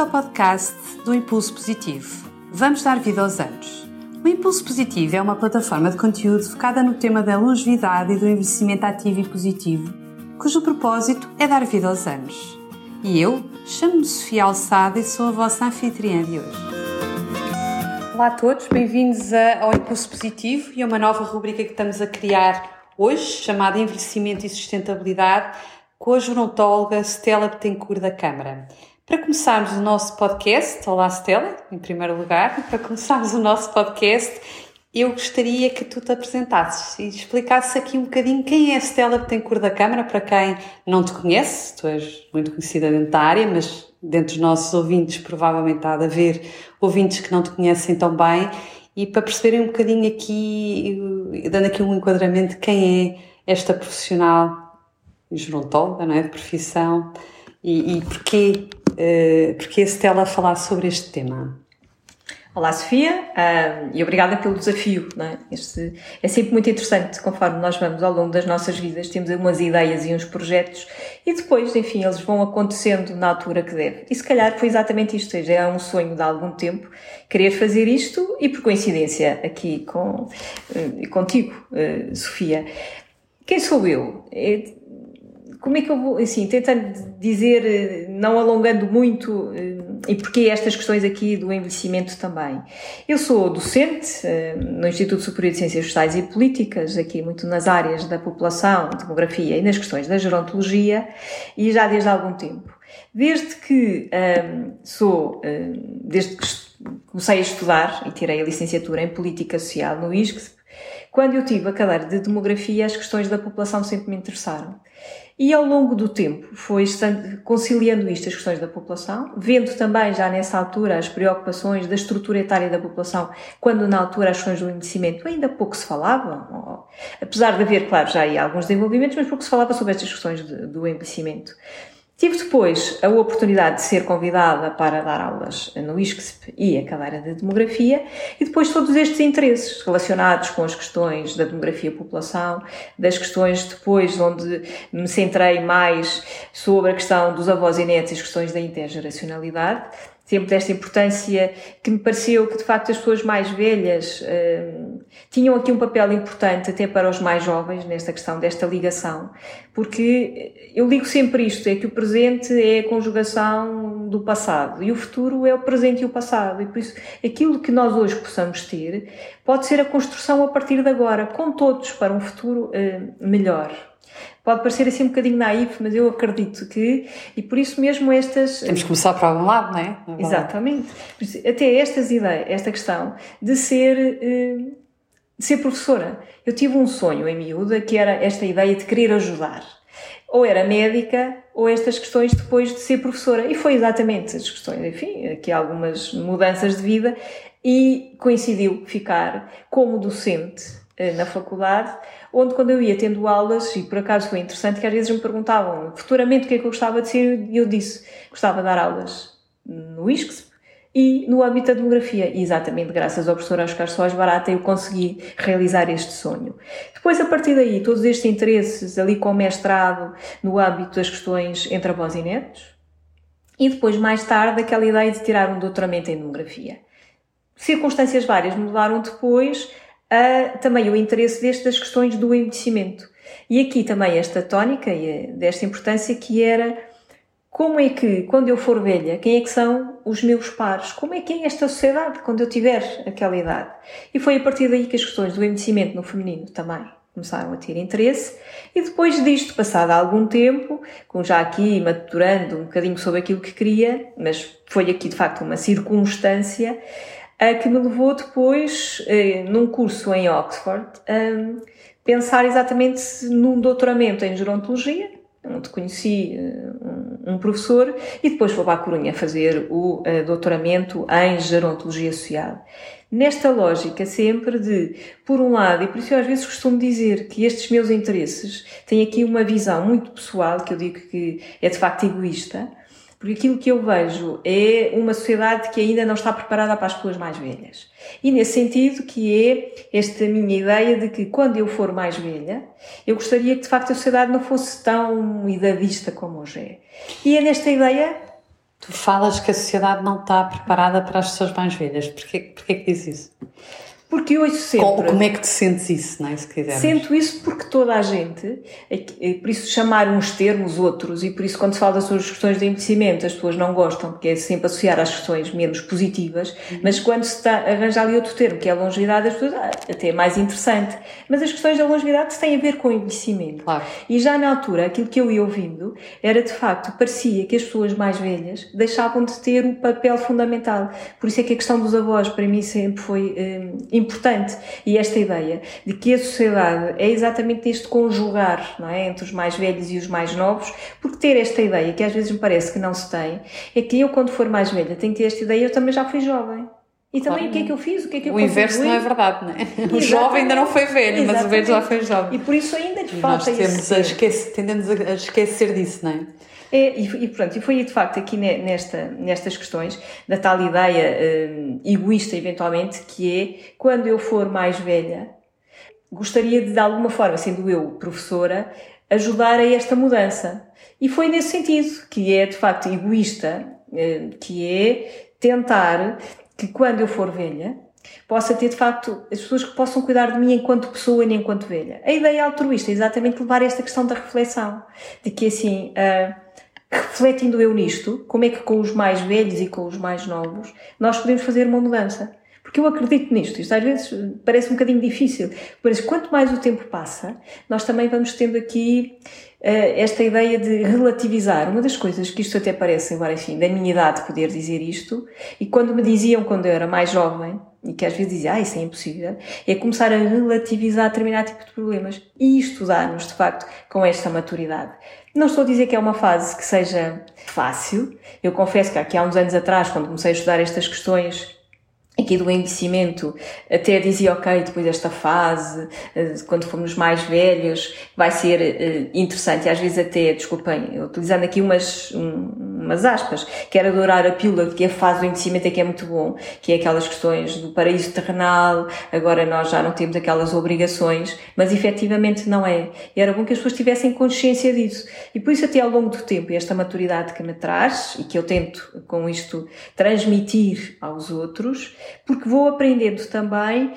Ao podcast do Impulso Positivo. Vamos dar vida aos anos. O Impulso Positivo é uma plataforma de conteúdo focada no tema da longevidade e do envelhecimento ativo e positivo, cujo propósito é dar vida aos anos. E eu chamo-me Sofia Alçada e sou a vossa anfitriã de hoje. Olá a todos, bem-vindos ao Impulso Positivo e a uma nova rubrica que estamos a criar hoje, chamada Envelhecimento e Sustentabilidade, com a gerontóloga Stella Betancourt da Câmara. Para começarmos o nosso podcast, olá Stella, em primeiro lugar, para começarmos o nosso podcast, eu gostaria que tu te apresentasses e explicasses aqui um bocadinho quem é a Stella Betancourt da Câmara, para quem não te conhece, tu és muito conhecida dentro da área, mas dentro dos nossos ouvintes provavelmente há de haver ouvintes que não te conhecem tão bem, e para perceberem um bocadinho aqui, dando aqui um enquadramento quem é esta profissional gerontóloga, não é? De profissão. E, e porquê, uh, porquê a Stella falar sobre este tema? Olá, Sofia, uh, e obrigada pelo desafio. É? Este é sempre muito interessante, conforme nós vamos ao longo das nossas vidas, temos umas ideias e uns projetos, e depois, enfim, eles vão acontecendo na altura que deve. E se calhar foi exatamente isto, já é um sonho de algum tempo, querer fazer isto, e por coincidência, aqui com, uh, contigo, uh, Sofia. Quem sou eu? Como é que eu vou, assim, tentando dizer, eh, não alongando muito, eh, e porquê estas questões aqui do envelhecimento também. Eu sou docente eh, no Instituto Superior de Ciências Sociais e Políticas, aqui muito nas áreas da população, demografia e nas questões da gerontologia, e já desde há algum tempo. Desde que sou, desde que comecei a estudar e tirei a licenciatura em Política Social no ISCSP, quando eu tive a cadeira de demografia, as questões da população sempre me interessaram. E ao longo do tempo foi conciliando isto as questões da população, vendo também já nessa altura as preocupações da estrutura etária da população, quando na altura as questões do envelhecimento ainda pouco se falava, apesar de haver, claro, já aí alguns desenvolvimentos, mas pouco se falava sobre estas questões do envelhecimento. Tive depois a oportunidade de ser convidada para dar aulas no ISCSP e a cadeira de demografia, e depois todos estes interesses relacionados com as questões da demografia população, das questões depois onde me centrei mais sobre a questão dos avós e netos e as questões da intergeracionalidade, sempre desta importância que me pareceu que de facto as pessoas mais velhas uh, tinham aqui um papel importante até para os mais jovens nesta questão desta ligação, porque eu ligo sempre isto, é que o presente é a conjugação do passado e o futuro é o presente e o passado e por isso aquilo que nós hoje possamos ter pode ser a construção a partir de agora, com todos para um futuro uh, melhor. Pode parecer assim um bocadinho naif, mas eu acredito que, e por isso mesmo estas. Temos que começar para algum lado, não é? Exatamente. Até estas ideias, esta questão de ser, eh, de ser professora. Eu tive um sonho em miúda que era esta ideia de querer ajudar. Ou era médica, ou estas questões depois de ser professora. E foi exatamente as questões, enfim, aqui algumas mudanças de vida, e coincidiu ficar como docente eh, na faculdade onde quando eu ia tendo aulas, e por acaso foi interessante que às vezes me perguntavam futuramente o que é que eu gostava de ser, e eu disse, gostava de dar aulas no ISCSP e no âmbito da demografia. E exatamente graças ao professor Oscar Soares Barata eu consegui realizar este sonho. Depois, a partir daí, todos estes interesses ali com o mestrado no âmbito das questões entre avós e netos, e depois, mais tarde, aquela ideia de tirar um doutoramento em demografia. Circunstâncias várias mudaram depois a, também o interesse destas questões do envelhecimento. E aqui também esta tónica e desta importância que era como é que, quando eu for velha, quem é que são os meus pares? Como é que é esta sociedade quando eu tiver aquela idade? E foi a partir daí que as questões do envelhecimento no feminino também começaram a ter interesse. E depois disto, passado algum tempo, com já aqui maturando um bocadinho sobre aquilo que queria, mas foi aqui de facto uma circunstância, que me levou depois, eh, num curso em Oxford, a pensar exatamente num doutoramento em gerontologia, onde conheci eh, um professor, e depois fui para a Corunha fazer o eh, doutoramento em gerontologia social. Nesta lógica sempre de, por um lado, e por isso eu às vezes costumo dizer que estes meus interesses têm aqui uma visão muito pessoal, que eu digo que é de facto egoísta, porque aquilo que eu vejo é uma sociedade que ainda não está preparada para as pessoas mais velhas. E nesse sentido que é esta minha ideia de que quando eu for mais velha, eu gostaria que de facto a sociedade não fosse tão idadista como hoje é. E é nesta ideia Tu falas que a sociedade não está preparada para as pessoas mais velhas. Porquê, porquê que dizes isso? Porque ouço sempre. Como, como, é que te sentes isso, não é? Se quisermos. Sinto isso porque toda a gente, por isso chamar uns termos outros, e por isso quando se fala sobre as questões de envelhecimento, as pessoas não gostam, porque é sempre associar às questões menos positivas, uhum. mas quando se está, arranja ali outro termo, que é a longevidade, as pessoas, ah, até é mais interessante. Mas as questões da longevidade têm a ver com o envelhecimento. Claro. E já na altura, aquilo que eu ia ouvindo, era de facto, parecia que as pessoas mais velhas deixavam de ter o papel fundamental. Por isso é que a questão dos avós, para mim, sempre foi hum, importante. E esta ideia de que a sociedade é exatamente este conjugar não é, entre os mais velhos e os mais novos, porque ter esta ideia, que às vezes me parece que não se tem, é que eu, quando for mais velha, tenho que ter esta ideia, eu também já fui jovem. E também claro. o que é que eu fiz? O que é que eu O inverso não é verdade, não é? O jovem ainda não foi velho, Exatamente. mas o velho já foi jovem. E por isso ainda lhe falta nós temos a esquecer, tendemos a esquecer disso, não é? É, e, e, pronto, e foi de facto aqui nesta, nestas questões da tal ideia um, egoísta, eventualmente, que é quando eu for mais velha, gostaria de, de alguma forma, sendo eu professora, ajudar a esta mudança. E foi nesse sentido, que é de facto egoísta, hum, que é tentar que quando eu for velha, possa ter de facto as pessoas que possam cuidar de mim enquanto pessoa e enquanto velha. A ideia altruísta é exatamente levar esta questão da reflexão, de que assim, uh, refletindo eu nisto, como é que com os mais velhos e com os mais novos nós podemos fazer uma mudança. Porque eu acredito nisto. Isto às vezes parece um bocadinho difícil, mas quanto mais o tempo passa, nós também vamos tendo aqui uh, esta ideia de relativizar. Uma das coisas que isto até parece, agora enfim, da minha idade poder dizer isto, e quando me diziam quando eu era mais jovem, e que às vezes dizia, ah, isso é impossível, é começar a relativizar determinado tipo de problemas. E isto dá-nos, de facto, com esta maturidade. Não estou a dizer que é uma fase que seja fácil. Eu confesso que aqui há uns anos atrás, quando comecei a estudar estas questões, aqui do envelhecimento, até dizia, ok, depois desta fase, eh, quando formos mais velhos, vai ser eh, interessante, e às vezes até, desculpem, utilizando aqui umas, umas aspas, quero adorar a pílula, que é a fase do envelhecimento é que é muito bom, que é aquelas questões do paraíso terrenal, agora nós já não temos aquelas obrigações, mas efetivamente não é. E era bom que as pessoas tivessem consciência disso. E por isso até ao longo do tempo, esta maturidade que me traz, e que eu tento com isto transmitir aos outros, porque vou aprendendo também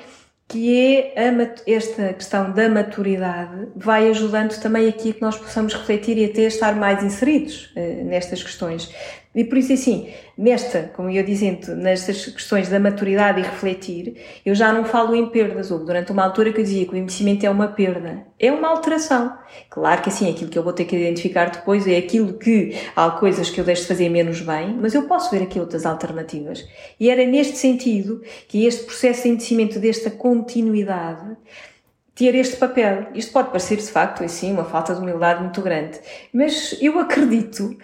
que é a, esta questão da maturidade vai ajudando também aqui que nós possamos refletir e até estar mais inseridos uh, nestas questões. E por isso, assim, nesta, como eu dizendo, nestas questões da maturidade e refletir, eu já não falo em perdas. Houve durante uma altura que eu dizia que o envelhecimento é uma perda. É uma alteração. Claro que assim, aquilo que eu vou ter que identificar depois é aquilo que há coisas que eu deixo de fazer menos bem, mas eu posso ver aqui outras alternativas. E era neste sentido que este processo de envelhecimento, desta continuidade, ter este papel. Isto pode parecer, de facto, assim, uma falta de humildade muito grande, mas eu acredito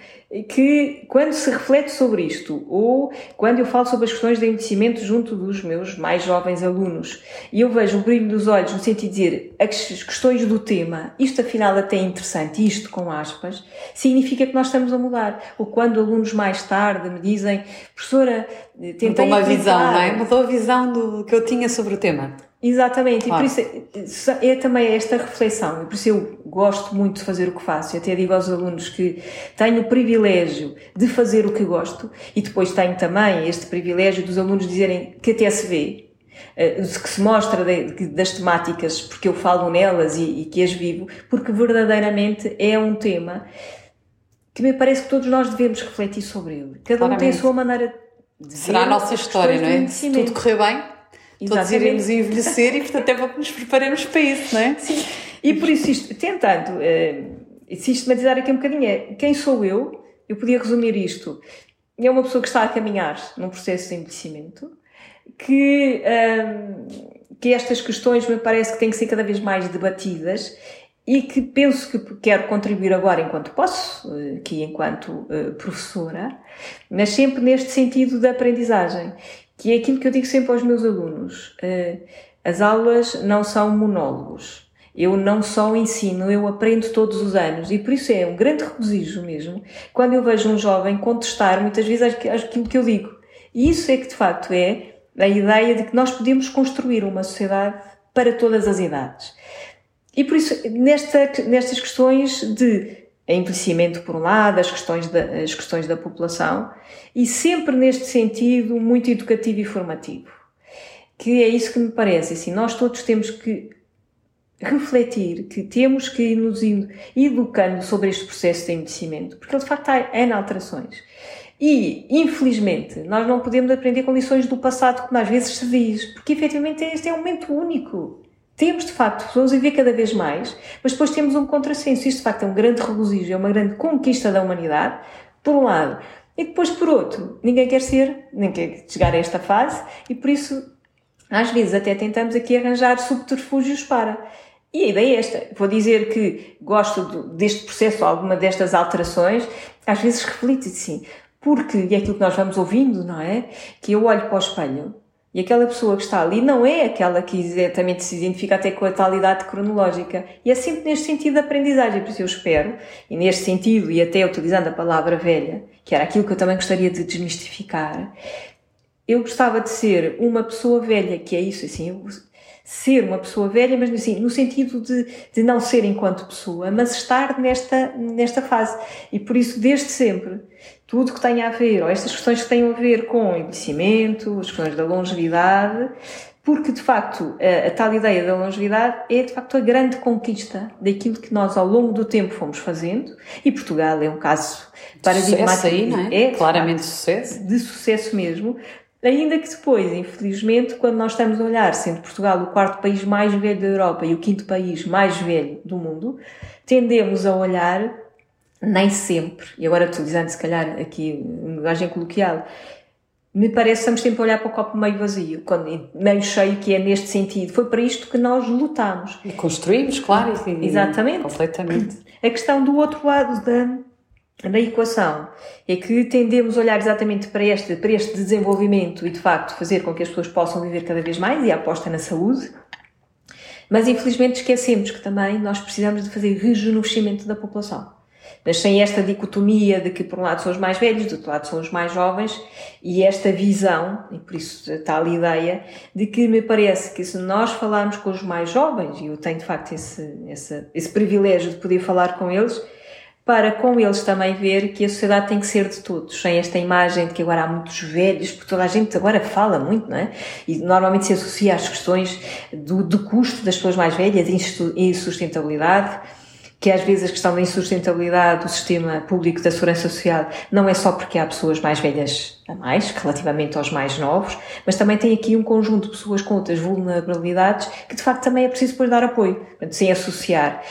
que quando se reflete sobre isto, ou quando eu falo sobre as questões de envelhecimento junto dos meus mais jovens alunos, e eu vejo o brilho dos olhos no sentido de dizer as questões do tema, isto afinal até é interessante, isto com aspas, significa que nós estamos a mudar. Ou quando alunos mais tarde me dizem, professora, tentei... Mudou uma visão, não é? Mudou a visão do que eu tinha sobre o tema. Exatamente, claro. e por isso é, é também esta reflexão, e por isso eu gosto muito de fazer o que faço, e até digo aos alunos que tenho o privilégio de fazer o que gosto, e depois tenho também este privilégio dos alunos dizerem que até se vê, eh, que se mostra das temáticas porque eu falo nelas e, e que as vivo, porque verdadeiramente é um tema que me parece que todos nós devemos refletir sobre ele. Cada um tem a sua maneira de Será a nossa história, não é? Se tudo correr bem, Todos iremos envelhecer e, portanto, é bom que nos preparemos para isso, não é? Sim. E por isso, isto, tentando uh, sistematizar aqui um bocadinho, é quem sou eu? Eu podia resumir isto. É uma pessoa que está a caminhar num processo de envelhecimento, que, uh, que estas questões me parece que têm que ser cada vez mais debatidas e que penso que quero contribuir agora enquanto posso, eh, aqui enquanto uh, professora, mas sempre neste sentido da aprendizagem que é aquilo que eu digo sempre aos meus alunos. Uh, as aulas não são monólogos. Eu não só ensino, eu aprendo todos os anos. E por isso é um grande regozijo mesmo quando eu vejo um jovem contestar muitas vezes aquilo que eu digo. E isso é que de facto é a ideia de que nós podemos construir uma sociedade para todas as idades. E por isso, nesta, nestas questões de envelhecimento por um lado, as questões, da, as questões da população, e sempre neste sentido muito educativo e formativo. Que é isso que me parece, assim, nós todos temos que refletir, que temos que ir nos educando sobre este processo de envelhecimento, porque ele de facto há N alterações. E, infelizmente, nós não podemos aprender com lições do passado, como às vezes se diz, porque efetivamente este é um momento único. Temos, de facto, pessoas a viver cada vez mais, mas depois temos um contrassenso. Isto, de facto, é um grande regozijo, é uma grande conquista da humanidade, por um lado. E depois, por outro, ninguém quer ser, nem quer chegar a esta fase, e por isso, às vezes, até tentamos aqui arranjar subterfúgios para. E a ideia é esta. Vou dizer que gosto deste processo, alguma destas alterações, às vezes reflito assim, porque, e é aquilo que nós vamos ouvindo, não é? Que eu olho para o espelho e aquela pessoa que está ali não é aquela que exatamente se identifica até com a tal idade cronológica. E é sempre neste sentido de aprendizagem. Por isso eu espero, e neste sentido, e até utilizando a palavra velha, que era aquilo que eu também gostaria de desmistificar, eu gostava de ser uma pessoa velha, que é isso, assim, eu ser uma pessoa velha, mas assim, no sentido de, de não ser enquanto pessoa, mas estar nesta, nesta fase. E por isso, desde sempre, tudo que tenha a ver, ou estas questões que tenham a ver com o envelhecimento, as questões da longevidade, porque de facto a, a, tal ideia da longevidade é de facto a grande conquista daquilo que nós ao longo do tempo fomos fazendo, e Portugal é um caso paradigmático. Aí, não é? é Claramente facto, sucesso. De sucesso mesmo, Ainda que depois, infelizmente, quando nós estamos a olhar, sendo Portugal o quarto país mais velho da Europa e o quinto país mais velho do mundo, tendemos a olhar, nem sempre, e agora utilizando se calhar aqui uma linguagem coloquial, me parece que estamos sempre a olhar para o copo meio vazio, quando, meio cheio, que é neste sentido. Foi para isto que nós lutámos. E construímos, claro. Exatamente. Completamente. A questão do outro lado da na equação é que tendemos a olhar exatamente para este, para este desenvolvimento e, de facto, fazer com que as pessoas possam viver cada vez mais e a aposta na saúde. Mas, infelizmente, esquecemos que também nós precisamos de fazer rejuvenescimento da população. Mas sem esta dicotomia de que, por um lado, são os mais velhos, do outro lado, são os mais jovens, e esta visão, e por isso tal ideia, de que me parece que se nós falarmos com os mais jovens, e eu tenho, de facto, esse, esse, esse privilégio de poder falar com eles, para com eles também ver que a sociedade tem que ser de todos, sem esta imagem de que agora há muitos velhos, porque toda a gente agora fala muito, não é? E normalmente se associa às questões do, do custo das pessoas mais velhas e insustentabilidade, que às vezes a questão da insustentabilidade do sistema público da segurança social não é só porque há pessoas mais velhas a mais, relativamente aos mais novos, mas também tem aqui um conjunto de pessoas com outras vulnerabilidades que de facto também é preciso depois dar apoio, sem associar.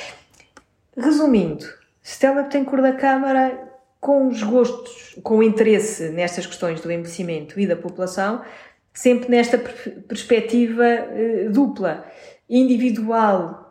Resumindo, Stella cor da Câmara, com os gostos, com o interesse nestas questões do envelhecimento e da população, sempre nesta perspectiva uh, dupla, individual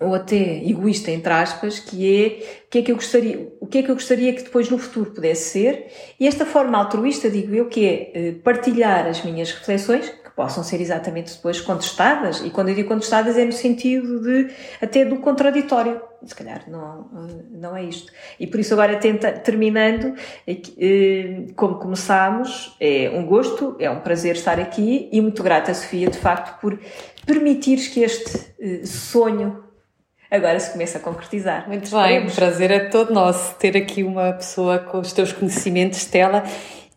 ou até egoísta entre aspas, que é o que é que eu gostaria, o que é que eu gostaria que depois no futuro pudesse ser, e esta forma altruísta, digo eu, que é uh, partilhar as minhas reflexões, possam ser exatamente depois contestadas. E quando eu digo contestadas é no sentido de até do contraditório. Se calhar não, não é isto. E por isso agora tenta, terminando, eh, como começámos, é um gosto, é um prazer estar aqui e muito grata, Sofia, de facto, por permitires que este eh, sonho agora se comece a concretizar. Muito bem, o prazer é todo nosso ter aqui uma pessoa com os teus conhecimentos, Stella,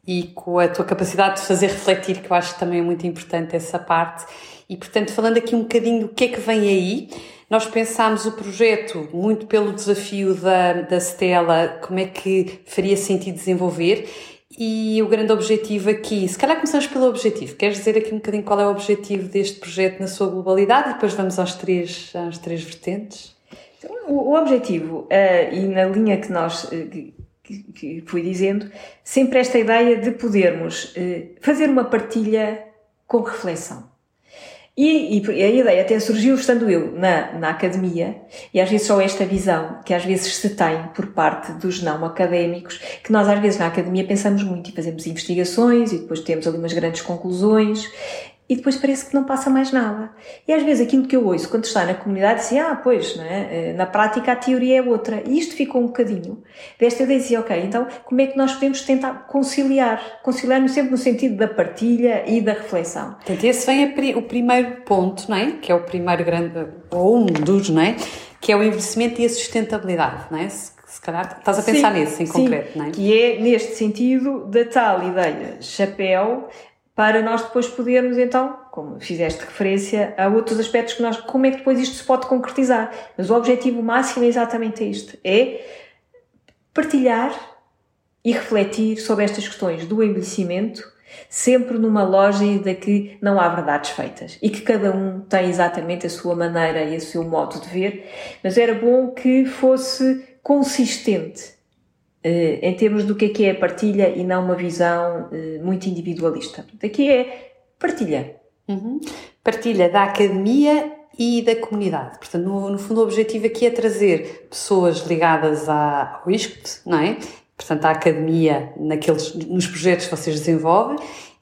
e com a tua capacidade de fazer refletir, que eu acho que também é muito importante essa parte. E, portanto, falando aqui um bocadinho do que é que vem aí, nós pensámos o projeto muito pelo desafio da, da Stella, como é que faria sentido desenvolver, e o grande objetivo aqui, se calhar começamos pelo objetivo. Queres dizer aqui um bocadinho qual é o objetivo deste projeto na sua globalidade e depois vamos às três, às três vertentes? Então, o, o objetivo, uh, e na linha que nós uh, que, que fui dizendo, sempre esta ideia de podermos eh, fazer uma partilha com reflexão. E, e, a ideia até surgiu estando eu na, na academia, e às vezes só esta visão que às vezes se tem por parte dos não académicos, que nós às vezes na academia pensamos muito e fazemos investigações e depois temos ali umas grandes conclusões, e depois parece que não passa mais nada. E às vezes aquilo que eu ouço quando está na comunidade, assim, ah, pois, né? na prática a teoria é outra. E isto ficou um bocadinho. Desta vez dizia, ok, então como é que nós podemos tentar conciliar? Conciliar sempre no sentido da partilha e da reflexão. Portanto, esse vem o primeiro ponto, não é? Que é o primeiro grande, ou um dos, não é? Que é o envelhecimento e a sustentabilidade, não é? se calhar estás a pensar sim, nesse em sim, concreto, não é? Que é neste sentido da tal ideia chapéu para nós depois podermos então, como fizeste referência, a outros aspectos que nós, como é que depois isto se pode concretizar. Mas o objetivo máximo é exatamente este, é partilhar e refletir sobre estas questões do envelhecimento, sempre numa lógica de que não há verdades feitas e que cada um tem exatamente a sua maneira e o seu modo de ver, mas era bom que fosse consistente em termos do que é que é a partilha e não uma visão eh, muito individualista. Aqui é partilha. Uhum. Partilha da academia e da comunidade. Portanto, no, no, fundo, o objetivo aqui é trazer pessoas ligadas à, ao ISCT, não é? Portanto, à academia, naqueles, nos projetos que vocês desenvolvem,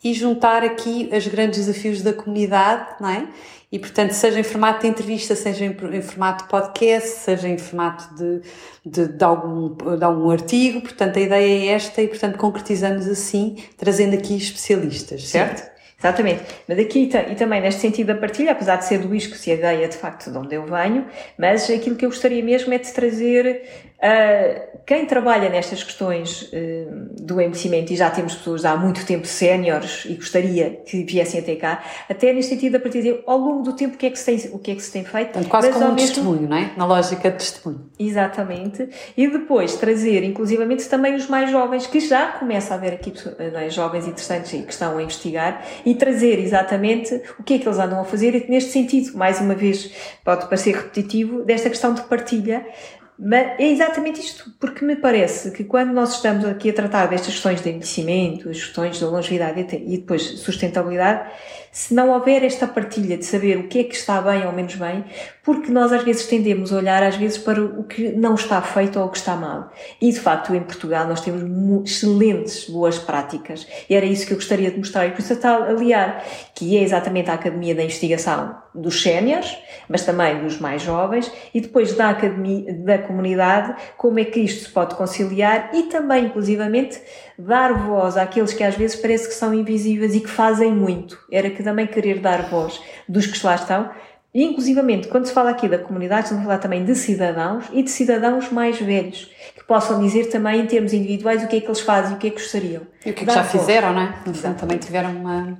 e juntar aqui os grandes desafios da comunidade, não é? E, portanto, seja em formato de entrevista, seja em, em formato de podcast, seja em formato de, de, de, algum, de algum artigo. Portanto, a ideia é esta e, portanto, concretizamos assim, trazendo aqui especialistas, certo? Sim. Exatamente. Mas aqui e também neste sentido da partilha, apesar de ser do isco se a ideia de facto de onde eu venho, mas aquilo que eu gostaria mesmo é de trazer Uh, quem trabalha nestas questões uh, do envelhecimento, e já temos pessoas há muito tempo séniores e gostaria que viessem até cá, até nesse sentido, a partir de ao longo do tempo, o que é que se tem, o que é que se tem feito. Portanto, quase como um mesmo... testemunho, não é? Na lógica de testemunho. Exatamente. E depois trazer, inclusivamente, também os mais jovens, que já começa a haver aqui é? jovens interessantes e que estão a investigar, e trazer exatamente o que é que eles andam a fazer, e neste sentido, mais uma vez, pode parecer repetitivo, desta questão de partilha, mas é exatamente isto, porque me parece que quando nós estamos aqui a tratar destas questões de envelhecimento, as questões da longevidade e depois sustentabilidade, se não houver esta partilha de saber o que é que está bem ou menos bem, porque nós às vezes tendemos a olhar às vezes para o que não está feito ou o que está mal. E de facto em Portugal nós temos excelentes boas práticas. E era isso que eu gostaria de mostrar e por isso está aliar, que é exatamente a Academia da Investigação dos Séniores, mas também dos mais jovens, e depois da Academia da Comunidade, como é que isto se pode conciliar e também, inclusivamente, dar voz àqueles que às vezes parece que são invisíveis e que fazem muito. Era que também querer dar voz dos que lá estão. E, inclusivamente, quando se fala aqui da comunidade, estamos a falar também de cidadãos e de cidadãos mais velhos, que possam dizer também, em termos individuais, o que é que eles fazem, o que é que gostariam. E o que é que já fizeram, não é? Fundo, também tiveram uma,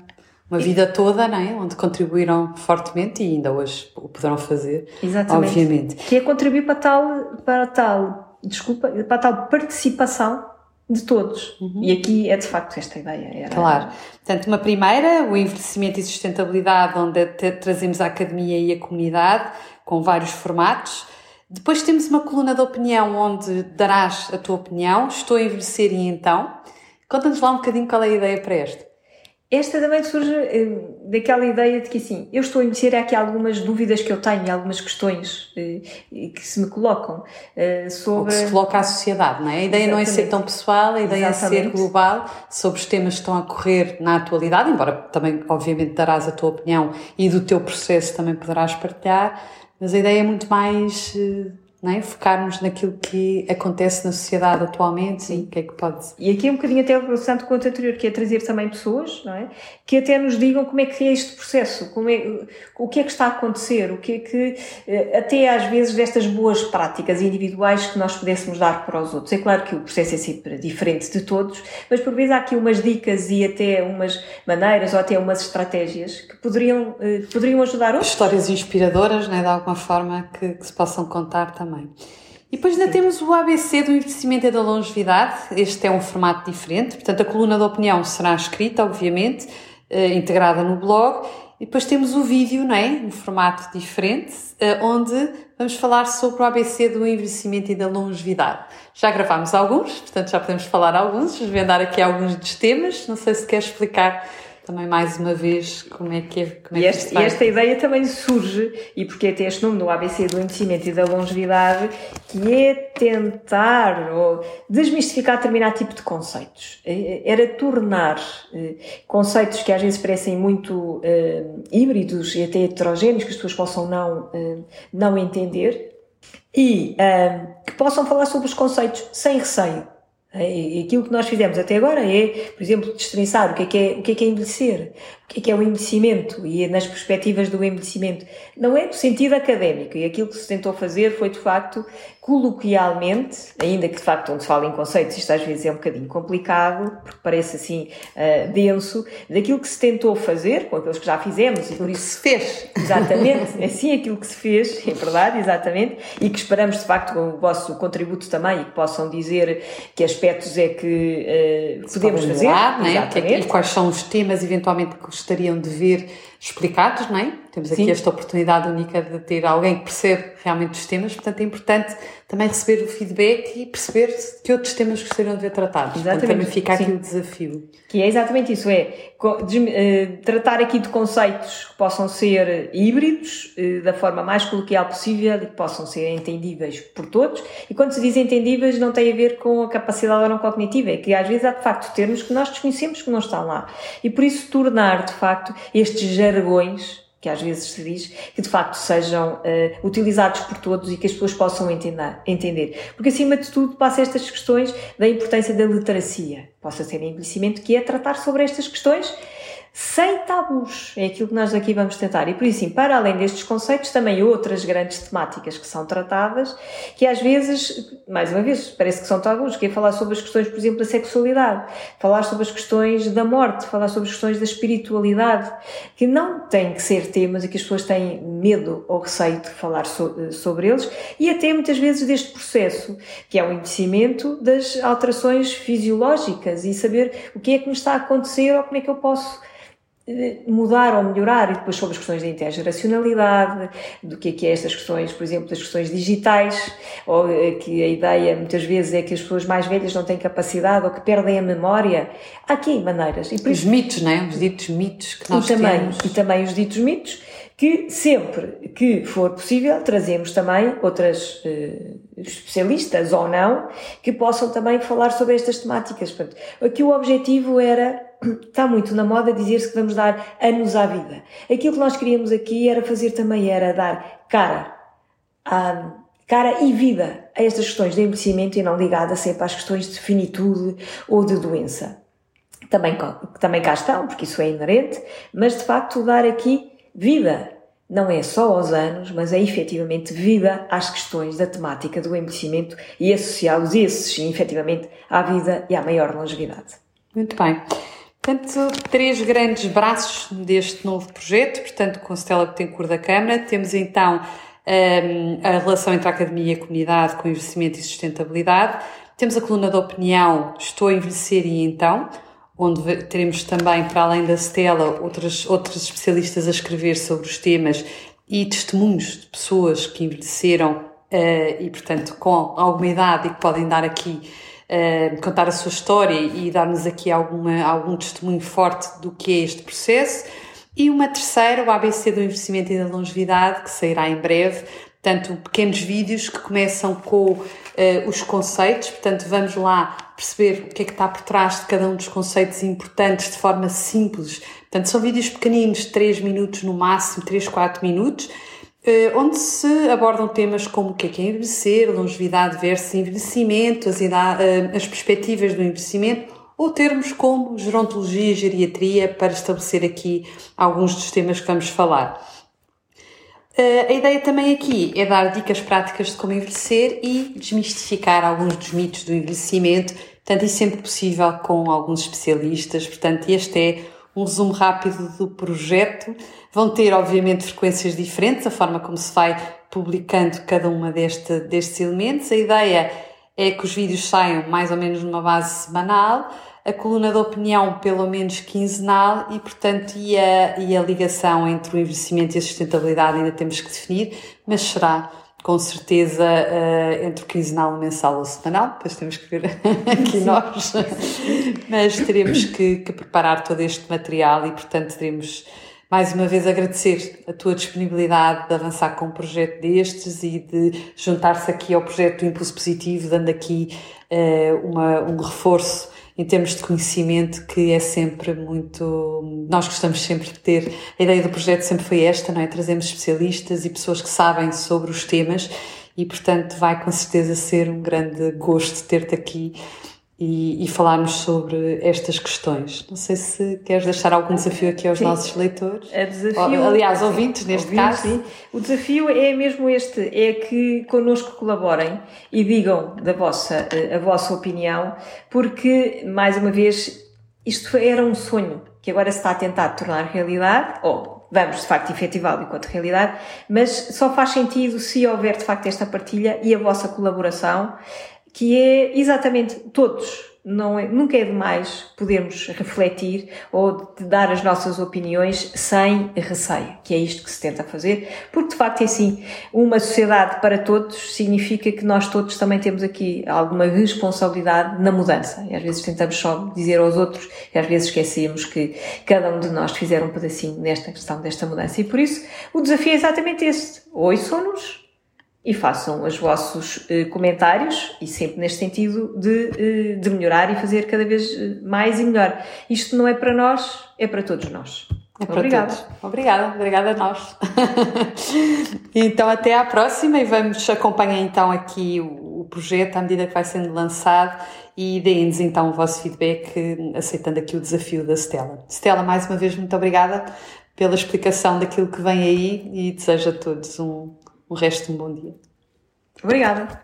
uma vida toda, não é? Onde contribuíram fortemente e ainda hoje o poderão fazer. Exatamente. Obviamente. Que é contribuir para tal, para tal, desculpa, para tal participação de todos. Uhum. E aqui é de facto esta ideia. Era... Claro. Portanto, uma primeira, o envelhecimento e sustentabilidade, onde trazemos a academia e a comunidade, com vários formatos. Depois temos uma coluna de opinião onde darás a tua opinião. Estou a envelhecer e então. Conta-nos lá um bocadinho qual é a ideia para esta. Esta também surge eh, daquela ideia de que, assim, eu estou a iniciar aqui algumas dúvidas que eu tenho, algumas questões eh, que se me colocam eh, sobre... O que se coloca à sociedade, não é? A ideia Exatamente. não é ser tão pessoal, a ideia Exatamente. é ser global sobre os temas que estão a correr na atualidade, embora também, obviamente, darás a tua opinião e do teu processo também poderás partilhar, mas a ideia é muito mais não é? Focarmos naquilo que acontece na sociedade atualmente Sim. e o que é que pode. E aqui é um bocadinho até relacionado com o anterior, que é trazer também pessoas, não é? Que até nos digam como é que é este processo, como é, o que é que está a acontecer, o que é que, eh, até às vezes destas boas práticas individuais que nós pudéssemos dar para os outros. É claro que o processo é sempre diferente de todos, mas por vezes há aqui umas dicas e até umas maneiras ou até umas estratégias que poderiam, eh, poderiam ajudar outros. Histórias inspiradoras, não é? De alguma forma que, que se possam contar também também. E depois ainda temos o ABC do envelhecimento e da longevidade. Este é um formato diferente, portanto, a coluna de opinião será escrita, obviamente, eh, integrada no blog. E depois temos o vídeo, não é? Um formato diferente, eh, onde vamos falar sobre o ABC do envelhecimento e da longevidade. Já gravámos alguns, portanto já podemos falar alguns, desvendar aqui alguns dos temas. Não sei se quer explicar também mais uma vez como é que é. Como é e, este, e esta ideia também surge, e porque até este nome do ABC do envelhecimento e da longevidade, que é tentar ou desmistificar determinado tipo de conceitos. É, era tornar eh, conceitos que às vezes parecem muito eh, híbridos e até heterogéneos, que as pessoas possam não, eh, não entender, e que possam falar sobre os conceitos sem receio e aquilo que nós fizemos até agora é, por exemplo, destrinçar o que é que é, o que é, que é envelhecer, o que é que é o envelhecimento e nas perspectivas do envelhecimento. Não é no sentido académico e aquilo que se tentou fazer foi, de facto, coloquialmente, ainda que de facto onde se fala em conceitos, isto às vezes é um bocadinho complicado, porque parece assim uh, denso, daquilo que se tentou fazer, com aqueles que já fizemos e por isso se fez. Exatamente, é sim aquilo que se fez, é verdade, exatamente, e que esperamos de facto com o vosso contributo também e que possam dizer que aspectos é que uh, podemos fazer. Melhorar, não é? Que, e quais são os temas eventualmente que gostariam de ver explicados, não é? Temos aqui Sim. esta oportunidade única de ter alguém que percebe realmente os temas, portanto é importante também receber o feedback e perceber que outros temas gostariam de ver tratados. Exatamente. Portanto, também fica aqui Sim. o desafio. Que é exatamente isso, é eh, tratar aqui de conceitos que possam ser híbridos, eh, da forma mais coloquial possível e que possam ser entendíveis por todos. E quando se diz entendíveis não tem a ver com a capacidade ou não cognitiva, é que às vezes há de facto termos que nós desconhecemos que não estão lá. E por isso tornar de facto estes jargões que às vezes se diz, que de facto sejam uh, utilizados por todos e que as pessoas possam entender, entender. Porque acima de tudo passa estas questões da importância da literacia, possa ser envelhecimento, que é tratar sobre estas questões sem tabus. É aquilo que nós aqui vamos tentar. E por isso, sim, para além destes conceitos, também outras grandes temáticas que são tratadas, que às vezes, mais uma vez, parece que são tabus, que é falar sobre as questões, por exemplo, da sexualidade, falar sobre as questões da morte, falar sobre as questões da espiritualidade, que não têm que ser temas e que as pessoas têm medo ou receio de falar so sobre eles, e até muitas vezes deste processo, que é o envelhecimento das alterações fisiológicas e saber o que é que me está a acontecer ou como é que eu posso mudar ou melhorar, e depois sobre as questões da intergeracionalidade, do que é que é estas questões, por exemplo, das questões digitais, ou eh, que a ideia muitas vezes é que as pessoas mais velhas não têm capacidade ou que perdem a memória. Há aqui maneiras. E os isso, mitos, não é? Os ditos mitos que nós e também, temos. E também os ditos mitos, que sempre que for possível trazemos também outras uh, especialistas ou não que possam também falar sobre estas temáticas. Portanto, aqui o objetivo era está muito na moda dizer-se que vamos dar anos à vida. Aquilo que nós queríamos aqui era fazer também era dar cara a cara e vida a estas questões de envelhecimento e não ligada sempre às questões de finitude ou de doença. Também, também cá estão, porque isso é inerente, mas de facto dar aqui vida. Não é só aos anos, mas é efetivamente vida às questões da temática do envelhecimento e associá-los, esses sim, efetivamente, à vida e à maior longevidade. Muito bem. Portanto, três grandes braços deste novo projeto, portanto, com Stella Betancourt da Câmara. Temos então um, a relação entre a academia e a comunidade com investimento e sustentabilidade. Temos a coluna da opinião Estou a envelhecer e então, onde teremos também, para além da Stella, outras, outros especialistas a escrever sobre os temas e testemunhos de pessoas que envelheceram uh, e, portanto, com alguma idade e que podem dar aqui uh, contar a sua história e dar-nos aqui alguma, algum testemunho forte do que é este processo. E uma terceira, o ABC do Investimento e da Longevidade, que sairá em breve. Portanto, pequenos vídeos que começam com uh, os conceitos. Portanto, vamos lá perceber o que é que está por trás de cada um dos conceitos importantes de forma simples. Portanto, são vídeos pequeninos, 3 minutos no máximo, 3, 4 minutos eh, onde se abordam temas como o que é, que é envelhecer, longevidade versus envelhecimento, as, eh, as perspectivas do envelhecimento, ou termos como gerontologia e geriatria para estabelecer aqui alguns dos temas que vamos falar. Eh, a ideia também aqui é dar dicas práticas de como envelhecer e desmistificar alguns dos mitos do envelhecimento, portanto, isso sempre possível com alguns especialistas. Portanto, este é um resumo rápido do projeto. Vão ter, obviamente, frequências diferentes, a forma como se vai publicando cada uma deste, destes elementos. A ideia é que os vídeos saiam mais ou menos numa base semanal, a coluna de opinião pelo menos quinzenal e, portanto, e a, e a ligação entre o envelhecimento e a sustentabilidade ainda temos que definir, mas será com certeza uh, entre o quinzenal, o mensal ou semanal, depois temos que ver aqui nós, mas teremos que, que, preparar todo este material e, portanto, teremos mais uma vez agradecer a tua disponibilidade de avançar com um projeto destes e de juntar-se aqui ao projeto do Impulso Positivo, dando aqui uh, uma, um reforço em termos de conhecimento, que é sempre muito. Nós gostamos sempre de ter. A ideia do projeto sempre foi esta, não é? Trazemos especialistas e pessoas que sabem sobre os temas e, portanto, vai com certeza ser um grande gosto ter-te aqui e, e, falarmos sobre estas questões. Não sei se queres deixar algum desafio aqui aos sim. nossos leitores. É desafio, aliás, ouvintes, neste ouvintes, caso. Sim. O desafio é mesmo este, é que connosco colaborem e digam da vossa, a vossa opinião, porque, mais uma vez, isto era um sonho que agora se está a tentar tornar realidade, ou vamos de facto efetivá-lo enquanto realidade, mas só faz sentido se houver de facto esta partilha e a vossa colaboração que é exatamente todos. Não é, nunca é demais podermos refletir ou dar as nossas opiniões sem receio, que é isto que se tenta fazer, porque de facto é assim, uma sociedade para todos significa que nós todos também temos aqui alguma responsabilidade na mudança. E às vezes tentamos só dizer aos outros e às vezes esquecemos que cada um de nós fizer um pedacinho nesta questão desta mudança. E por isso o desafio é exatamente este. Ouçam-nos, e façam os vossos eh, comentários e sempre neste sentido de, eh, de melhorar e fazer cada vez eh, mais e melhor. Isto não é para nós, é para todos nós. É para Obrigada. Todos. Obrigada, obrigada a nós. então até à próxima e vamos acompanhar então aqui o, o projeto à medida que vai sendo lançado e deem-nos então o vosso feedback aceitando aqui o desafio da Stella. Stella, mais uma vez muito obrigada pela explicação daquilo que vem aí e desejo a todos um o resto de um bom dia. Obrigada!